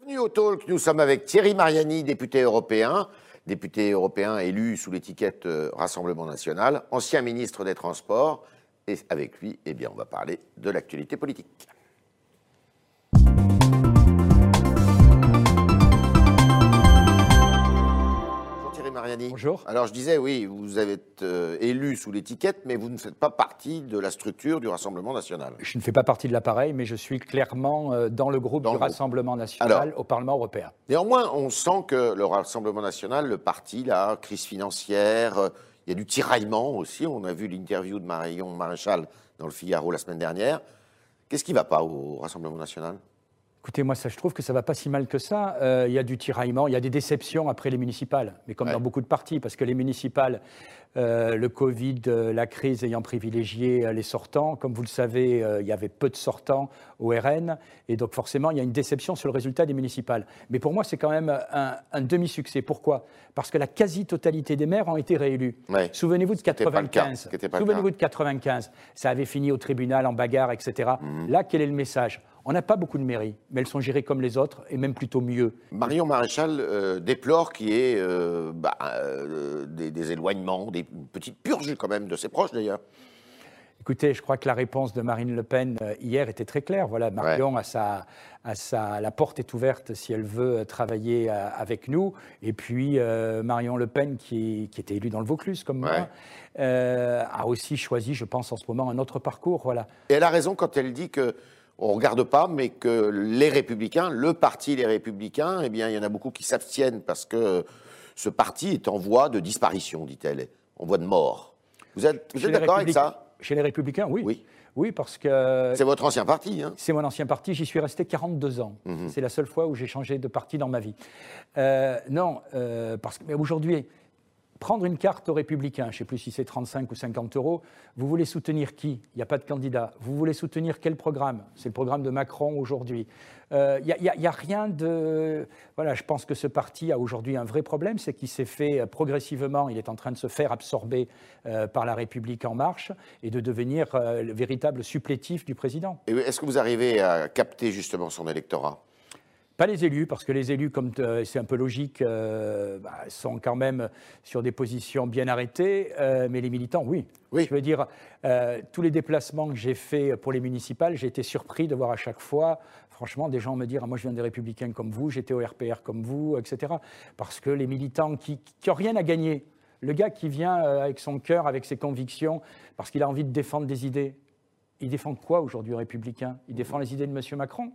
Bienvenue au Talk. Nous sommes avec Thierry Mariani, député européen, député européen élu sous l'étiquette euh, Rassemblement national, ancien ministre des Transports. Et avec lui, eh bien, on va parler de l'actualité politique. Mariani. Bonjour. Alors je disais, oui, vous avez été euh, élu sous l'étiquette, mais vous ne faites pas partie de la structure du Rassemblement national. Je ne fais pas partie de l'appareil, mais je suis clairement euh, dans le groupe Dans du le groupe. Rassemblement national Alors. au Parlement européen. Néanmoins, on sent que le Rassemblement national, le parti, la crise financière, euh, il y a du tiraillement aussi. On a vu l'interview de Marion Maréchal dans le Figaro la semaine dernière. Qu'est-ce qui ne va pas au Rassemblement national? Écoutez, moi, ça, je trouve que ça va pas si mal que ça. Euh, Il y a du tiraillement, il y a des déceptions après les municipales, mais comme Ouais. dans beaucoup de partis, parce que les municipales, euh, le Covid, euh, la crise ayant privilégié les sortants, comme vous le savez, il y avait peu de sortants au RN, et donc forcément, il y a une déception sur le résultat des municipales. Mais pour moi, c'est quand même un, un demi-succès. Pourquoi? Parce que la quasi-totalité des maires ont été réélus. Ouais. Souvenez-vous de Ce qui était pas le cas, 95. ce qui était pas le Souvenez-vous de 95. Ça avait fini au tribunal en bagarre, etc. Mhm. Là, quel est le message? On n'a pas beaucoup de mairies, mais elles sont gérées comme les autres et même plutôt mieux. Marion Maréchal euh, déplore qu'il y ait euh, bah, euh, des, des éloignements, des une petite purge quand même de ses proches d'ailleurs. Écoutez, je crois que la réponse de Marine Le Pen hier était très claire. Voilà, Marion a sa, la porte est ouverte si elle veut travailler avec nous. Et puis euh, Marion Le Pen, qui, qui était élue dans le Vaucluse comme Ouais. moi, euh, a aussi choisi, je pense, en ce moment un autre parcours. Voilà. Et elle a raison quand elle dit que on ne regarde pas, mais que les Républicains, le parti Les Républicains, eh bien, il y en a beaucoup qui s'abstiennent parce que ce parti est en voie de disparition, dit-elle, en voie de mort. Vous êtes, vous d'accord avec ça? Chez les Républicains, oui. Oui. Oui, parce que C'est votre ancien parti, hein C'est mon ancien parti, j'y suis resté 42 ans. Mhm. C'est la seule fois où j'ai changé de parti dans ma vie. Euh, non, euh, parce que mais aujourd'hui, prendre une carte aux républicains, je ne sais plus si c'est 35 ou 50 euros, vous voulez soutenir qui? Il n'y a pas de candidat. Vous voulez soutenir quel programme? C'est le programme de Macron aujourd'hui. Euh, Il n'y a, rien de... Voilà, je pense que ce parti a aujourd'hui un vrai problème, c'est qu'il s'est fait euh, progressivement, il est en train de se faire absorber euh, par la République en marche et de devenir euh, le véritable supplétif du président. Est-ce que vous arrivez à capter justement son électorat? Pas les élus, parce que les élus, comme euh, c'est un peu logique, euh, bah, sont quand même sur des positions bien arrêtées, euh, mais les militants, oui. Oui. Je veux dire, euh, tous les déplacements que j'ai faits pour les municipales, j'ai été surpris de voir à chaque fois, franchement, des gens me dire, Ah, moi je viens des Républicains comme vous, j'étais au RPR comme vous, etc. Parce que les militants qui n'ont rien à gagner, le gars qui vient avec son cœur, avec ses convictions, parce qu'il a envie de défendre des idées, il défend quoi aujourd'hui aux Républicains Il défend les idées de M. Macron?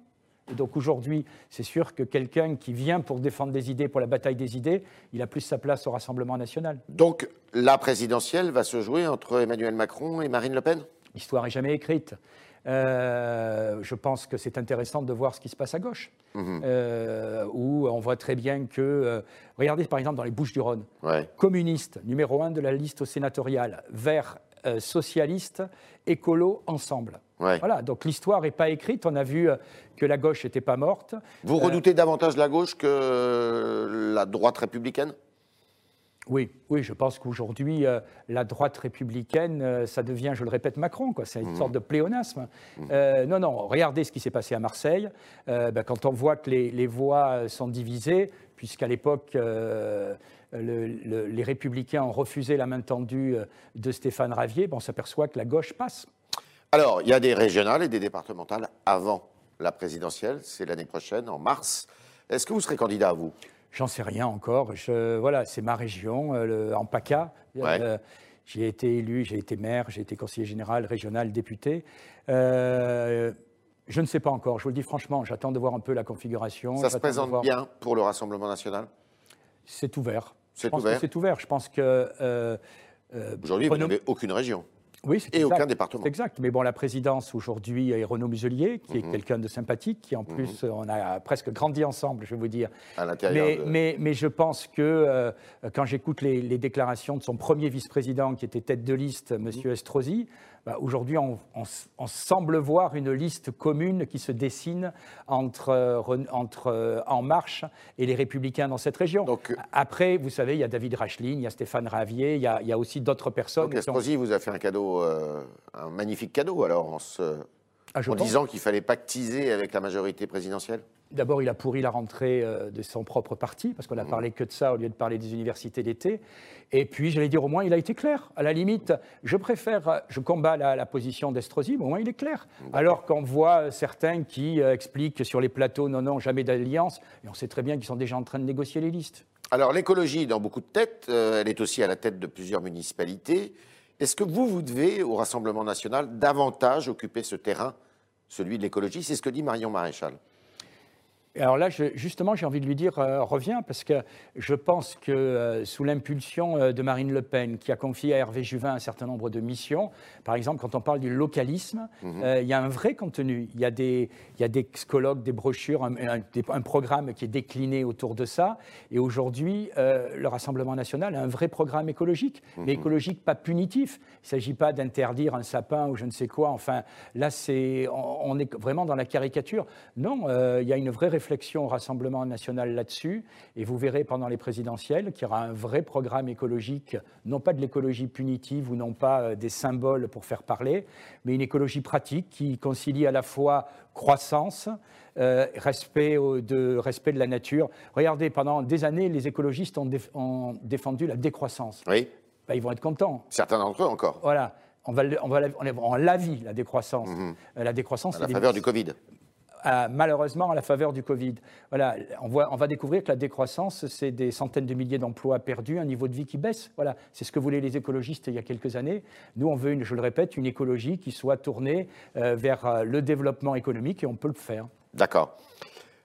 Et donc aujourd'hui, c'est sûr que quelqu'un qui vient pour défendre des idées, pour la bataille des idées, il a plus sa place au Rassemblement national. Donc, la présidentielle va se jouer entre Emmanuel Macron et Marine Le Pen? L'histoire est jamais écrite. Euh, je pense que c'est intéressant de voir ce qui se passe à gauche, Mhm. euh, où on voit très bien que, euh, regardez par exemple dans les Bouches-du-Rhône, Ouais. communiste, numéro un de la liste sénatoriale, vert, socialiste, écolo, ensemble. Ouais. Voilà, donc l'histoire n'est pas écrite. On a vu euh, que la gauche n'était pas morte. Vous redoutez davantage la gauche que la droite républicaine? Oui, oui, je pense qu'aujourd'hui, euh, la droite républicaine, euh, ça devient, je le répète, Macron, quoi. C'est une sorte de pléonasme. Euh, non, non, regardez ce qui s'est passé à Marseille. Euh, ben, quand on voit que les, les voix euh, sont divisées, puisqu'à l'époque, euh, le- le- les républicains ont refusé la main tendue euh, de Stéphane Ravier, ben, on s'aperçoit que la gauche passe. Alors, il y a des régionales et des départementales avant la présidentielle, c'est l'année prochaine, en mars. Est-ce que vous serez candidat à vous? J'en sais rien encore. Je, voilà, c'est ma région, euh, le- en PACA. Ouais. Euh, J'y ai été élu, j'ai été maire, j'ai été conseiller général, régional, député. Euh, je ne sais pas encore, je vous le dis franchement, j'attends de voir un peu la configuration. Ça se présente voir- bien pour le Rassemblement national? C'est ouvert. C'est ouvert? C'est ouvert. Je pense que. euh, euh, Aujourd'hui, vous n'avez aucune région Oui, et exact. aucun département. C'est exact. Mais bon, la présidence aujourd'hui est Renaud Muselier, qui Mhm. est quelqu'un de sympathique, qui en plus, on a presque grandi ensemble, je vais vous dire. à l'intérieur. Mais, de- mais, mais je pense que euh, quand j'écoute les, les déclarations de son premier vice-président, qui était tête de liste, M. Estrosi, bah, aujourd'hui, on, on s- on semble voir une liste commune qui se dessine entre, euh, entre euh, En Marche et les Républicains dans cette région. Donc, euh, Après, vous savez, il y a David Racheline, il y a Stéphane Ravier, il y a, il y a aussi d'autres personnes. Donc ont- vous a fait un cadeau, euh, un magnifique cadeau, alors, en, se- Ah, en disant qu'il fallait pactiser avec la majorité présidentielle? D'abord, il a pourri la rentrée euh, de son propre parti, parce qu'on a parlé que de ça au lieu de parler des universités d'été. Et puis, j'allais dire, au moins, il a été clair. À la limite, je préfère, je combats la, position d'Estrosi, mais au moins, il est clair. Alors qu'on voit certains qui euh, expliquent sur les plateaux, non, non, jamais d'alliance, et on sait très bien qu'ils sont déjà en train de négocier les listes. Alors, l'écologie, dans beaucoup de têtes, euh, elle est aussi à la tête de plusieurs municipalités. Est-ce que vous, vous devez, au Rassemblement national, davantage occuper ce terrain, celui de l'écologie? C'est ce que dit Marion Maréchal alors là, justement, j'ai envie de lui dire euh, reviens, parce que je pense que euh, sous l'impulsion euh, de Marine Le Pen, qui a confié à Hervé Juvin un certain nombre de missions, par exemple, quand on parle du localisme, mhm. il y a un vrai contenu. Il y a des, il y a des colloques, des brochures, un, programme qui est décliné autour de ça. Et aujourd'hui, le Rassemblement national a un vrai programme écologique, mais mhm. écologique pas punitif. Il ne s'agit pas d'interdire un sapin ou je ne sais quoi. Enfin, là, c'est, on, on, est vraiment dans la caricature. Non, il y a une vraie réflexion réflexion au Rassemblement national là-dessus, et vous verrez pendant les présidentielles qu'il y aura un vrai programme écologique, non pas de l'écologie punitive ou non pas euh, des symboles pour faire parler, mais une écologie pratique qui concilie à la fois croissance, euh, respect, de, respect de la nature. Regardez, pendant des années, les écologistes ont, défendu la décroissance. Oui. Ben, ils vont être contents. Certains d'entre eux encore. Voilà. On va, on va, on la vie, la décroissance. Mhm. Euh, la décroissance. À la faveur du Covid malheureusement à la faveur du Covid. Voilà, on, voit, on va découvrir que la décroissance, c'est des centaines de milliers d'emplois perdus, un niveau de vie qui baisse. Voilà, c'est ce que voulaient les écologistes il y a quelques années. Nous, on veut, une, je le répète, une écologie qui soit tournée euh, vers euh, le développement économique et on peut le faire. D'accord.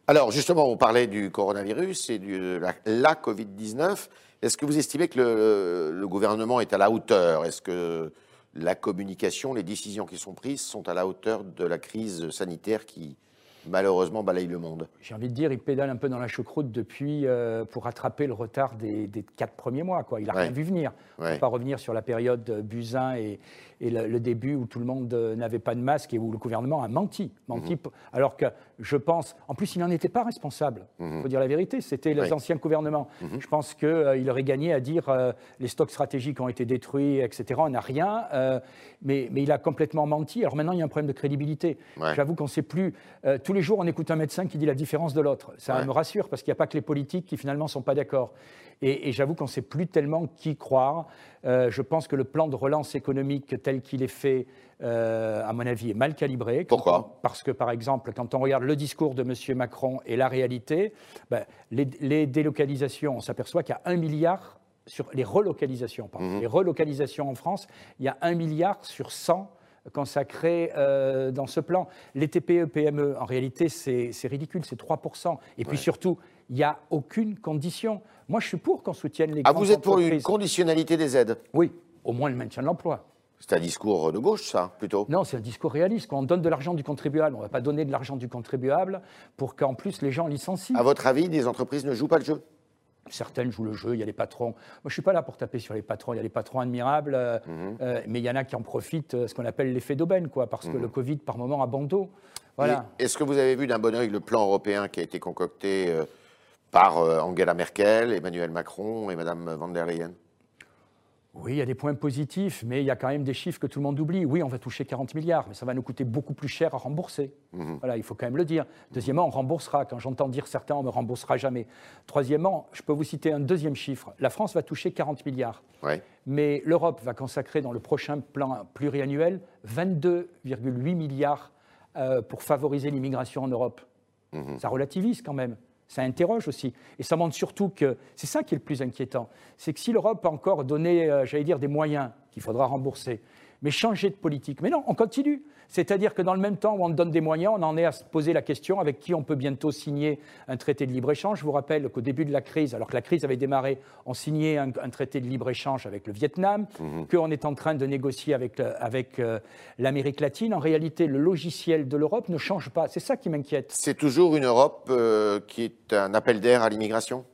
Alors justement, on parlait du coronavirus et de la, la Covid-19. Est-ce que vous estimez que le, le, gouvernement est à la hauteur? Est-ce que la communication, les décisions qui sont prises sont à la hauteur de la crise sanitaire qui, malheureusement balaye le monde. J'ai envie de dire, il pédale un peu dans la choucroute depuis euh, pour rattraper le retard des, quatre premiers mois. Quoi. Il n'a rien vu venir. On ne va pas revenir sur la période Buzyn et, et le, début où tout le monde euh, n'avait pas de masque et où le gouvernement a menti. menti mhm. Alors que je pense, en plus, il n'en était pas responsable. Il mhm. faut dire la vérité, c'était les anciens gouvernements. Mhm. Je pense qu'il euh, aurait gagné à dire euh, les stocks stratégiques ont été détruits, etc. On n'a rien, mais, mais, il a complètement menti. Alors maintenant, il y a un problème de crédibilité. J'avoue qu'on ne sait plus. Tous les jours, on écoute un médecin qui dit la différence de l'autre. Ça me rassure parce qu'il n'y a pas que les politiques qui finalement ne sont pas d'accord. Et, j'avoue qu'on ne sait plus tellement qui croire. Euh, je pense que le plan de relance économique tel qu'il est fait, euh, à mon avis, est mal calibré. Pourquoi Parce que, par exemple, quand on regarde le discours de M. Macron et la réalité, ben, les, délocalisations, on s'aperçoit qu'il y a un milliard sur les relocalisations, pardon, mhm. les relocalisations en France, il y a un milliard sur 100 consacrés euh, dans ce plan. Les TPE, PME, en réalité, c'est ridicule, c'est 3%. Et puis surtout, il n'y a aucune condition. Moi, je suis pour qu'on soutienne les ah, vous êtes pour une conditionnalité des aides? Oui, au moins le maintien de l'emploi. C'est un discours de gauche, ça, plutôt? Non, c'est un discours réaliste. Quand on donne de l'argent du contribuable, on ne va pas donner de l'argent du contribuable pour qu'en plus les gens licencient. À votre avis, les entreprises ne jouent pas le jeu? Certaines jouent le jeu, il y a les patrons. Moi, je ne suis pas là pour taper sur les patrons. Il y a les patrons admirables, euh, mhm. euh, mais il y en a qui en profitent, euh, ce qu'on appelle l'effet d'aubaine, quoi, parce que mhm. le Covid, par moment, a. Voilà. Est-ce que vous avez vu d'un bon oeil le plan européen qui a été concocté par Angela Merkel, Emmanuel Macron et Mme van der Leyen? Oui, il y a des points positifs, mais il y a quand même des chiffres que tout le monde oublie. Oui, on va toucher 40 milliards, mais ça va nous coûter beaucoup plus cher à rembourser. Mhm. Voilà, il faut quand même le dire. Deuxièmement, on remboursera. Quand j'entends dire certains, on ne remboursera jamais. Troisièmement, je peux vous citer un deuxième chiffre. La France va toucher 40 milliards. Mais l'Europe va consacrer dans le prochain plan pluriannuel 22,8 milliards euh, pour favoriser l'immigration en Europe. Mhm. Ça relativise quand même ça interroge aussi. Et ça montre surtout que c'est ça qui est le plus inquiétant. C'est que si l'Europe a encore donné, euh, j'allais dire, des moyens qu'il faudra rembourser, mais changer de politique. Mais non, on continue. C'est-à-dire que dans le même temps où on donne des moyens, on en est à se poser la question avec qui on peut bientôt signer un traité de libre-échange. Je vous rappelle qu'au début de la crise, alors que la crise avait démarré, on signait un, traité de libre-échange avec le Vietnam, mhm. qu'on est en train de négocier avec, avec euh, l'Amérique latine. En réalité, le logiciel de l'Europe ne change pas. C'est ça qui m'inquiète. C'est toujours une Europe euh, qui est un appel d'air à l'immigration?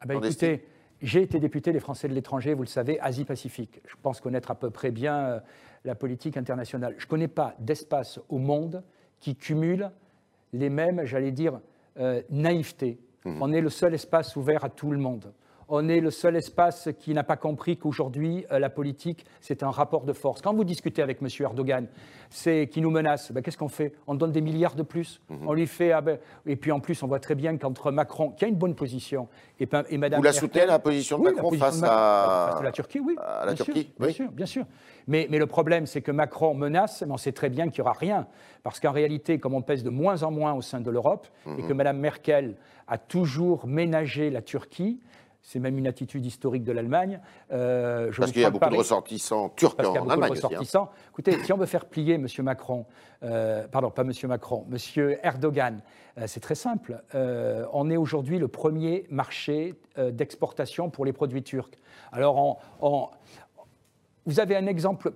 Ah ben, Écoutez, j'ai été député des Français de l'étranger, vous le savez, Asie-Pacifique. Je pense connaître à peu près bien euh, la politique internationale. Je ne connais pas d'espace au monde qui cumule les mêmes, j'allais dire, euh, naïvetés. Mmh. On est le seul espace ouvert à tout le monde. On est le seul espace qui n'a pas compris qu'aujourd'hui, euh, la politique, c'est un rapport de force. Quand vous discutez avec M. Erdogan, c'est qui nous menace, ben, qu'est-ce qu'on fait? On donne des milliards de plus? Mhm. On lui fait. Ah ben, et puis en plus, on voit très bien qu'entre Macron, qui a une bonne position, et, et Mme. Vous la soutenez, la position de Macron face, à... la Turquie Oui. À la Turquie Bien sûr, bien sûr. Mais, mais le problème, c'est que Macron menace, mais on sait très bien qu'il n'y aura rien. Parce qu'en réalité, comme on pèse de moins en moins au sein de l'Europe, et que Mme Merkel a toujours ménagé la Turquie, c'est même une attitude historique de l'Allemagne. Euh, Parce qu'il y a beaucoup de ressortissants turcs Parce en, y a beaucoup Allemagne. De hein. Écoutez, si on veut faire plier M. Macron, euh, pardon, pas M. Macron, M. Erdogan, euh, c'est très simple. on est aujourd'hui le premier marché d'exportation pour les produits turcs. Alors, vous avez un exemple,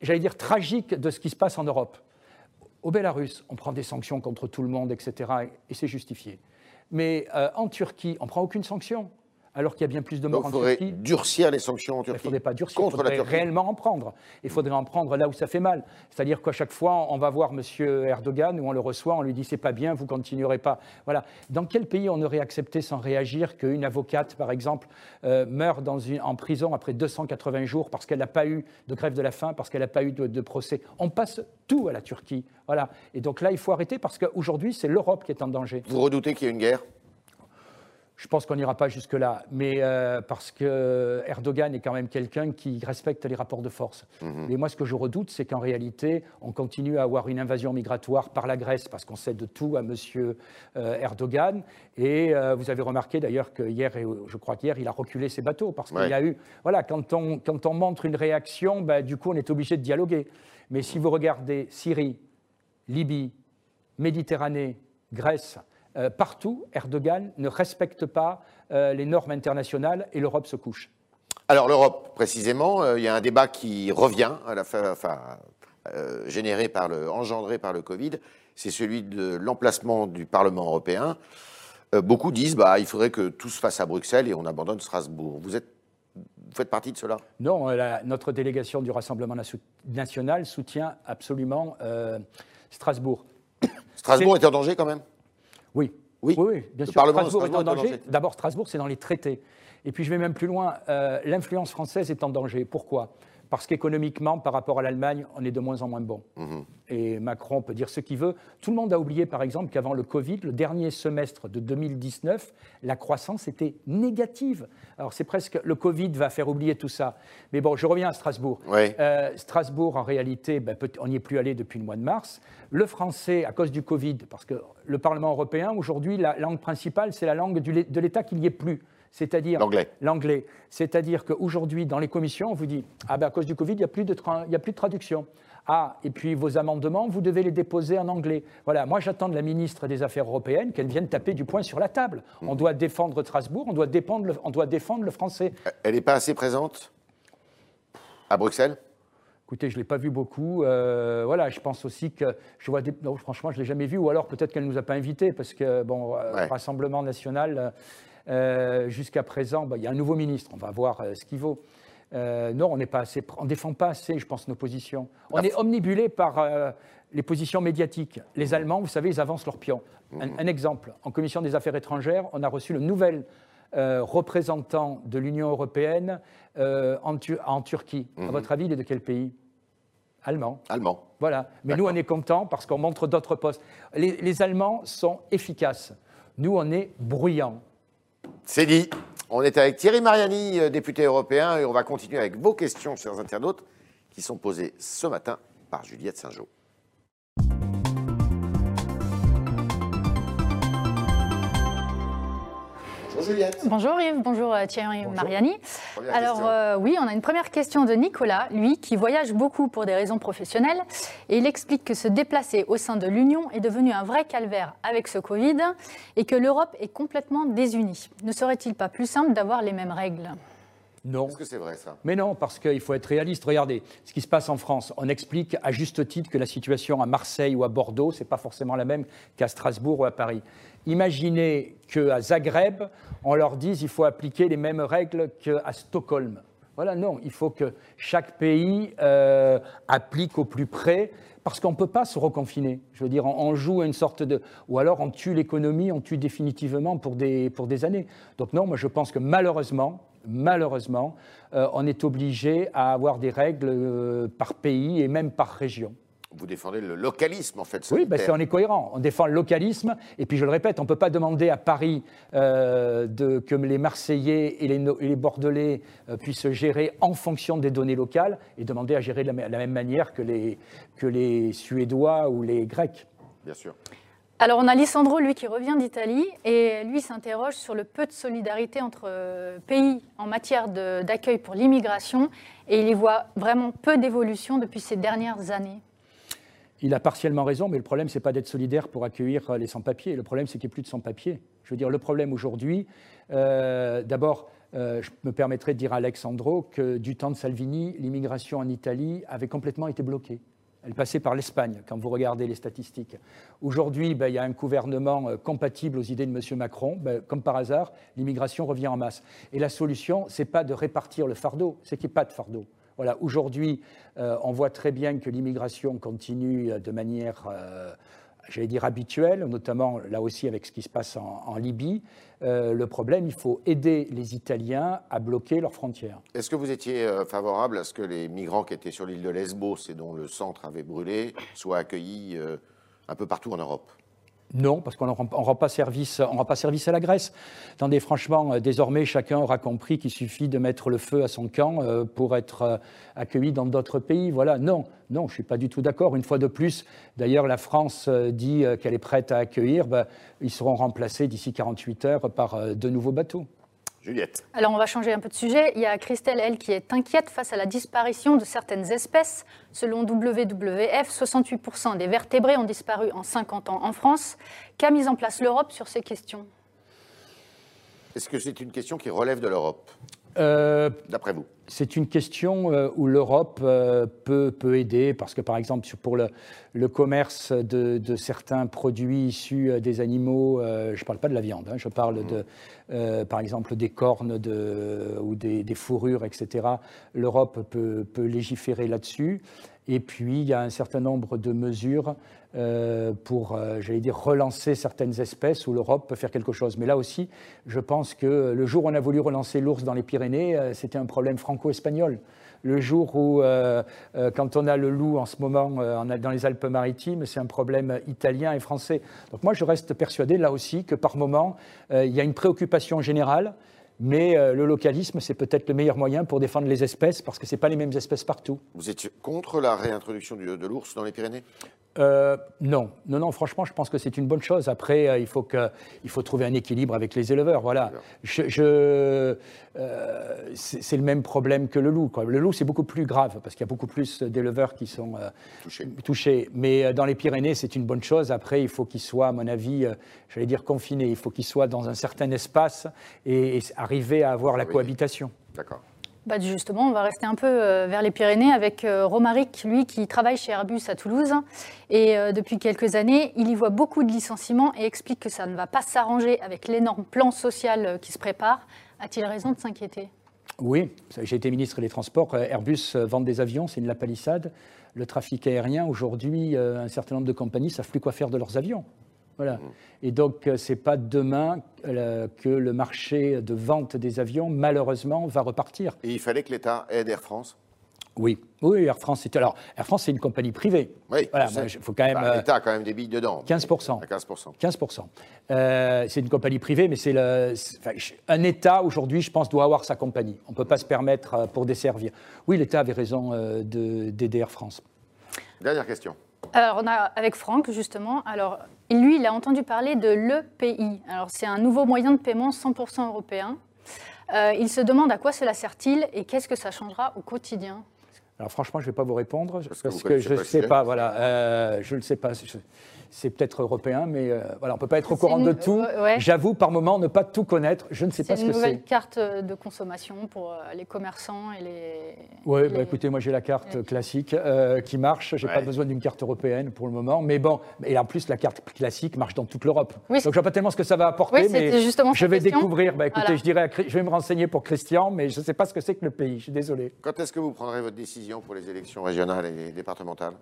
j'allais dire, tragique de ce qui se passe en Europe. Au Bélarus, on prend des sanctions contre tout le monde, etc., et c'est justifié. Mais en Turquie, on ne prend aucune sanction alors qu'il y a bien plus de morts en Turquie. Il faudrait durcir les sanctions en Turquie. Il ne faudrait pas durcir, il faudrait réellement en prendre. Il faudrait en prendre là où ça fait mal. C'est-à-dire qu'à chaque fois, on va voir M. Erdogan, où on le reçoit, on lui dit c'est pas bien, vous continuerez pas. Voilà. Dans quel pays on aurait accepté sans réagir qu'une avocate, par exemple, euh, meure dans une, en prison après 280 jours parce qu'elle n'a pas eu de grève de la faim, parce qu'elle n'a pas eu de, de procès? On passe tout à la Turquie. Voilà. Et donc là, il faut arrêter parce qu'aujourd'hui, c'est l'Europe qui est en danger. Vous redoutez qu'il y ait une guerre? Je pense qu'on n'ira pas jusque-là, mais euh, parce que Erdogan est quand même quelqu'un qui respecte les rapports de force. Mhm. Mais moi, ce que je redoute, c'est qu'en réalité, on continue à avoir une invasion migratoire par la Grèce, parce qu'on cède tout à M. Euh, Erdogan. Et euh, vous avez remarqué d'ailleurs que hier, je crois qu'hier, il a reculé ses bateaux, parce qu'il y a eu, voilà, quand on, quand on montre une réaction, ben, du coup, on est obligé de dialoguer. Mais si vous regardez Syrie, Libye, Méditerranée, Grèce, euh, partout, Erdogan ne respecte pas euh, les normes internationales et l'Europe se couche. Alors l'Europe, précisément, euh, il y a un débat qui revient, à la fin, enfin, généré par le, engendré par le Covid, c'est celui de l'emplacement du Parlement européen. beaucoup disent, bah, il faudrait que tout se fasse à Bruxelles et on abandonne Strasbourg. Vous êtes vous faites partie de cela? Non, notre délégation du Rassemblement national soutient absolument Strasbourg. Strasbourg est en danger quand même? Oui. Oui, oui, bien sûr. Strasbourg, est en danger. D'abord, Strasbourg, c'est dans les traités. Et puis, je vais même plus loin. Euh, l'influence française est en danger. Pourquoi? Parce qu'économiquement, par rapport à l'Allemagne, on est de moins en moins bon. Mhm. Et Macron peut dire ce qu'il veut. Tout le monde a oublié, par exemple, qu'avant le Covid, le dernier semestre de 2019, la croissance était négative. Alors c'est presque le Covid va faire oublier tout ça. Mais bon, je reviens à Strasbourg. Euh, Strasbourg, en réalité, ben, on n'y est plus allé depuis le mois de mars. Le français, à cause du Covid, parce que le Parlement européen, aujourd'hui, la langue principale, c'est la langue de l'État qui n'y est plus c'est-à-dire l'anglais. L'anglais. C'est-à-dire qu'aujourd'hui, dans les commissions, on vous dit ah ben à cause du Covid, il n'y a, plus de a plus de traduction. Ah, et puis vos amendements, vous devez les déposer en anglais. Voilà, moi j'attends de la ministre des Affaires européennes qu'elle vienne taper du poing sur la table. On doit défendre Strasbourg, on doit défendre le, on doit défendre le français. Elle n'est pas assez présente? À Bruxelles? Écoutez, je ne l'ai pas vu beaucoup. Euh, voilà, je pense aussi que je vois franchement, je ne l'ai jamais vu, ou alors peut-être qu'elle ne nous a pas invités, parce que, bon, euh, Rassemblement national, euh, jusqu'à présent, bah, il y a un nouveau ministre, on va voir euh, ce qu'il vaut. Euh, non, on n'est pas assez, on défend pas assez, je pense, nos positions. On est omnibulé par les positions médiatiques. Les Allemands, vous savez, ils avancent leur pion. Un, mhm. exemple, en commission des affaires étrangères, on a reçu le nouvel représentant de l'Union européenne en, Turquie. À mhm. votre avis, il est de quel pays? Allemand. Allemand. Voilà. Mais nous, on est contents parce qu'on montre d'autres postes. Les, les Allemands sont efficaces. Nous, on est bruyants. C'est dit. On est avec Thierry Mariani, euh, député européen, et on va continuer avec vos questions, chers internautes, qui sont posées ce matin par Juliette Saint-Jean. Bonjour Yves, bonjour euh, Thierry Mariani. Alors euh, oui, on a une première question de Nicolas, lui qui voyage beaucoup pour des raisons professionnelles et il explique que se déplacer au sein de l'Union est devenu un vrai calvaire avec ce Covid et que l'Europe est complètement désunie. Ne serait-il pas plus simple d'avoir les mêmes règles? Non. Est-ce que c'est vrai ça? Mais non, parce qu'il faut être réaliste. Regardez ce qui se passe en France. On explique à juste titre que la situation à Marseille ou à Bordeaux, ce n'est pas forcément la même qu'à Strasbourg ou à Paris. Imaginez qu'à Zagreb, on leur dise qu'il faut appliquer les mêmes règles qu'à Stockholm. Voilà, non, il faut que chaque pays euh, applique au plus près parce qu'on ne peut pas se reconfiner. Je veux dire, on, joue à une sorte de... Ou alors on tue l'économie, on tue définitivement pour des, pour des années. Donc non, moi je pense que malheureusement, malheureusement, euh, on est obligé à avoir des règles euh, par pays et même par région. Vous défendez le localisme, en fait. Oui, ben on est cohérent. On défend le localisme. Et puis, je le répète, on ne peut pas demander à Paris euh, de, que les Marseillais et les, les Bordelais puissent gérer en fonction des données locales et demander à gérer de la, la même manière que les, que les Suédois ou les Grecs. Bien sûr. Alors on a Lissandro, lui, qui revient d'Italie, et lui s'interroge sur le peu de solidarité entre euh, pays en matière d'accueil pour l'immigration, et il y voit vraiment peu d'évolution depuis ces dernières années. Il a partiellement raison, mais le problème, ce n'est pas d'être solidaire pour accueillir euh, les sans-papiers. Le problème, c'est qu'il n'y ait plus de sans-papiers. Je veux dire, le problème aujourd'hui, euh, d'abord, je me permettrai de dire à Alexandro que du temps de Salvini, l'immigration en Italie avait complètement été bloquée. Elle passait par l'Espagne, quand vous regardez les statistiques. Aujourd'hui, ben, il y a un gouvernement euh, compatible aux idées de M. Macron. Ben, comme par hasard, l'immigration revient en masse. Et la solution, ce n'est pas de répartir le fardeau, c'est qu'il n'y ait pas de fardeau. Aujourd'hui, euh, on voit très bien que l'immigration continue euh, de manière j'allais dire habituelle, notamment là aussi avec ce qui se passe en, Libye. Euh, le problème, il faut aider les Italiens à bloquer leurs frontières. Est-ce que vous étiez euh, favorable à ce que les migrants qui étaient sur l'île de Lesbos et dont le centre avait brûlé soient accueillis euh, un peu partout en Europe? Non, parce qu'on ne rend, pas service, service à la Grèce. Attendez, franchement, euh, désormais, chacun aura compris qu'il suffit de mettre le feu à son camp euh, pour être euh, accueilli dans d'autres pays. Voilà, non, non, je ne suis pas du tout d'accord. Une fois de plus, d'ailleurs, la France dit qu'elle est prête à accueillir. Ben, ils seront remplacés d'ici 48 heures par de nouveaux bateaux. Alors on va changer un peu de sujet. Il y a Christelle, elle, qui est inquiète face à la disparition de certaines espèces. Selon WWF, 68% des vertébrés ont disparu en 50 ans en France. Qu'a mis en place l'Europe sur ces questions? Est-ce que c'est une question qui relève de l'Europe? Euh, D'après vous? C'est une question euh, où l'Europe euh, peut, peut, aider, parce que par exemple, pour le, commerce de, certains produits issus des animaux, je ne parle pas de la viande, hein, je parle de, par exemple des cornes ou des, fourrures, etc. L'Europe peut, légiférer là-dessus. Et puis, il y a un certain nombre de mesures euh, pour, euh, j'allais dire, relancer certaines espèces où l'Europe peut faire quelque chose. Mais là aussi, je pense que le jour où on a voulu relancer l'ours dans les Pyrénées, euh, c'était un problème franco-espagnol. Le jour où, quand on a le loup en ce moment dans les Alpes-Maritimes, c'est un problème italien et français. Donc moi, je reste persuadé, là aussi, que par moment, il y a une préoccupation générale mais le localisme, c'est peut-être le meilleur moyen pour défendre les espèces, parce que ce pas les mêmes espèces partout. Vous êtes contre la réintroduction de l'ours dans les Pyrénées? Euh, non, non, non. Franchement, je pense que c'est une bonne chose. Après, euh, il faut que, il faut trouver un équilibre avec les éleveurs. Voilà. Je, euh, c'est le même problème que le loup. Le loup, c'est beaucoup plus grave parce qu'il y a beaucoup plus d'éleveurs qui sont touchés. Mais dans les Pyrénées, c'est une bonne chose. Après, il faut qu'ils soient, à mon avis, j'allais dire confinés. Il faut qu'ils soient dans un certain espace et, arriver à avoir la cohabitation. D'accord. Bah, justement, on va rester un peu euh, vers les Pyrénées avec euh, Romaric, lui qui travaille chez Airbus à Toulouse. Et euh, depuis quelques années, il y voit beaucoup de licenciements et explique que ça ne va pas s'arranger avec l'énorme plan social qui se prépare. A-t-il raison de s'inquiéter? Oui, j'ai été ministre des Transports. Airbus vend des avions, c'est une la palissade. Le trafic aérien, aujourd'hui, un certain nombre de compagnies ne savent plus quoi faire de leurs avions. Voilà. Mmh. Et donc, euh, ce n'est pas demain euh, que le marché de vente des avions, malheureusement, va repartir. Et il fallait que l'État aide Air France? Oui, oui, Air France, c'est alors Air France, c'est une compagnie privée. Oui, voilà, faut quand même. Bah, L'État a quand même des billes dedans. 15 15 15 C'est une compagnie privée, mais c'est le, un État aujourd'hui, je pense, doit avoir sa compagnie. On ne peut pas se permettre pour desservir. Oui, l'État avait raison d'aider Air France. Dernière question. Alors, on a avec Franck, justement. Alors, lui, il a entendu parler de l'EPI. Alors, c'est un nouveau moyen de paiement 100% européen. Euh, il se demande à quoi cela sert-il et qu'est-ce que ça changera au quotidien? Alors franchement, je ne vais pas vous répondre parce que, je ne sais pas. Voilà, euh, je ne sais pas c'est peut-être européen, mais euh, voilà, on ne peut pas être au courant de tout. J'avoue, par moment, ne pas tout connaître. Je ne sais pas ce que c'est. C'est une nouvelle carte de consommation pour euh, les commerçants et les. Oui, bah, écoutez, moi j'ai la carte classique euh, qui marche. Je n'ai pas besoin d'une carte européenne pour le moment. Mais bon, et en plus, la carte classique marche dans toute l'Europe. Donc je ne vois pas tellement ce que ça va apporter, mais je vais découvrir. Bah, écoutez, je, dirais je vais me renseigner pour Christian, mais je ne sais pas ce que c'est que le pays. Je suis désolé. Quand est-ce que vous prendrez votre décision pour les élections régionales et départementales?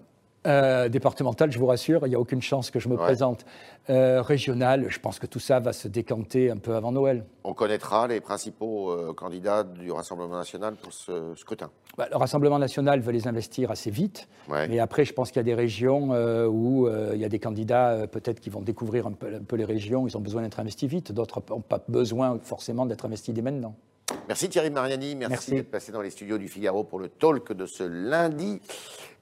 Euh, départemental, je vous rassure, il n'y a aucune chance que je me présente. Euh, régional, je pense que tout ça va se décanter un peu avant Noël. On connaîtra les principaux euh, candidats du Rassemblement national pour ce scrutin. Bah, le Rassemblement national veut les investir assez vite, mais après, je pense qu'il y a des régions où il y a des candidats peut-être qui vont découvrir un peu, un peu les régions, ils ont besoin d'être investis vite, d'autres n'ont pas besoin forcément d'être investis dès maintenant. Merci Thierry Mariani, merci, d'être passé dans les studios du Figaro pour le talk de ce lundi.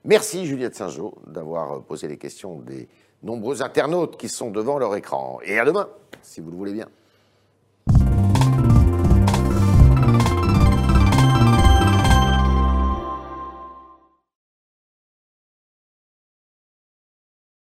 Merci Juliette Saint-Jean d'avoir posé les questions des nombreux internautes qui sont devant leur écran. Et à demain, si vous le voulez bien.